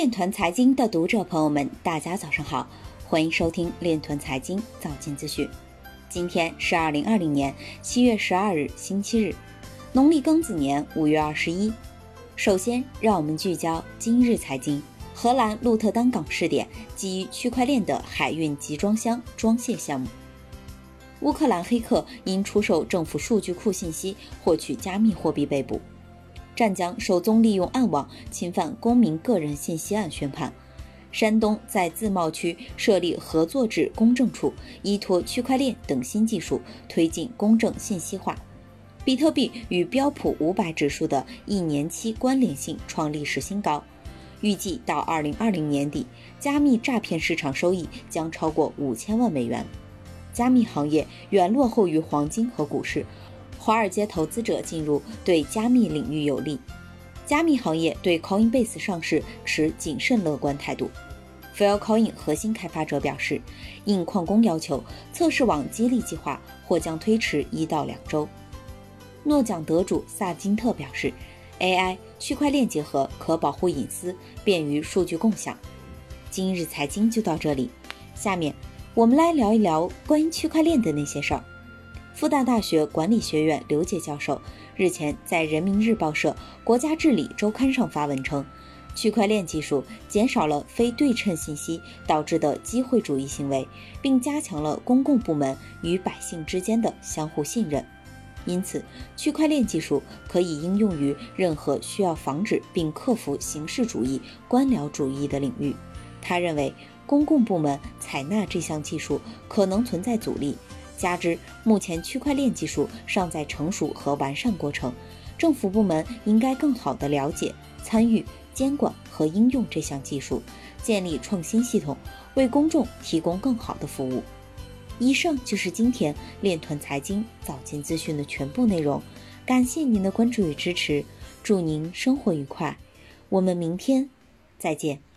链团财经的读者朋友们，大家早上好，欢迎收听链团财经早间资讯。今天是二零二零年七月十二日，星期日，农历庚子年五月二十一。首先，让我们聚焦今日财经。荷兰鹿特丹港试点基于区块链的海运集装箱装卸项目。乌克兰黑客因出售政府数据库信息获取加密货币被捕。湛江首宗利用暗网侵犯公民个人信息案宣判。山东在自贸区设立合作制公证处，依托区块链等新技术推进公证信息化。比特币与标普五百指数的一年期关联性创历史新高。预计到二零二零年底，加密诈骗市场收益将超过五千万美元。加密行业远落后于黄金和股市，华尔街投资者进入对加密领域有利。加密行业对 Coinbase 上市持谨慎乐观态度。Filecoin 核心开发者表示，应矿工要求，测试网激励计划或将推迟一到两周。诺奖得主萨金特表示。AI 区块链结合可保护隐私，便于数据共享。今日财经就到这里，下面我们来聊一聊关于区块链的那些事儿。复旦大学管理学院刘杰教授日前在人民日报社《国家治理周刊》上发文称，区块链技术减少了非对称信息导致的机会主义行为，并加强了公共部门与百姓之间的相互信任。因此，区块链技术可以应用于任何需要防止并克服形式主义、官僚主义的领域。他认为，公共部门采纳这项技术可能存在阻力，加之目前区块链技术尚在成熟和完善过程，政府部门应该更好地了解、参与、监管和应用这项技术，建立创新系统，为公众提供更好的服务。以上就是今天链团财经早间资讯的全部内容，感谢您的关注与支持，祝您生活愉快，我们明天再见。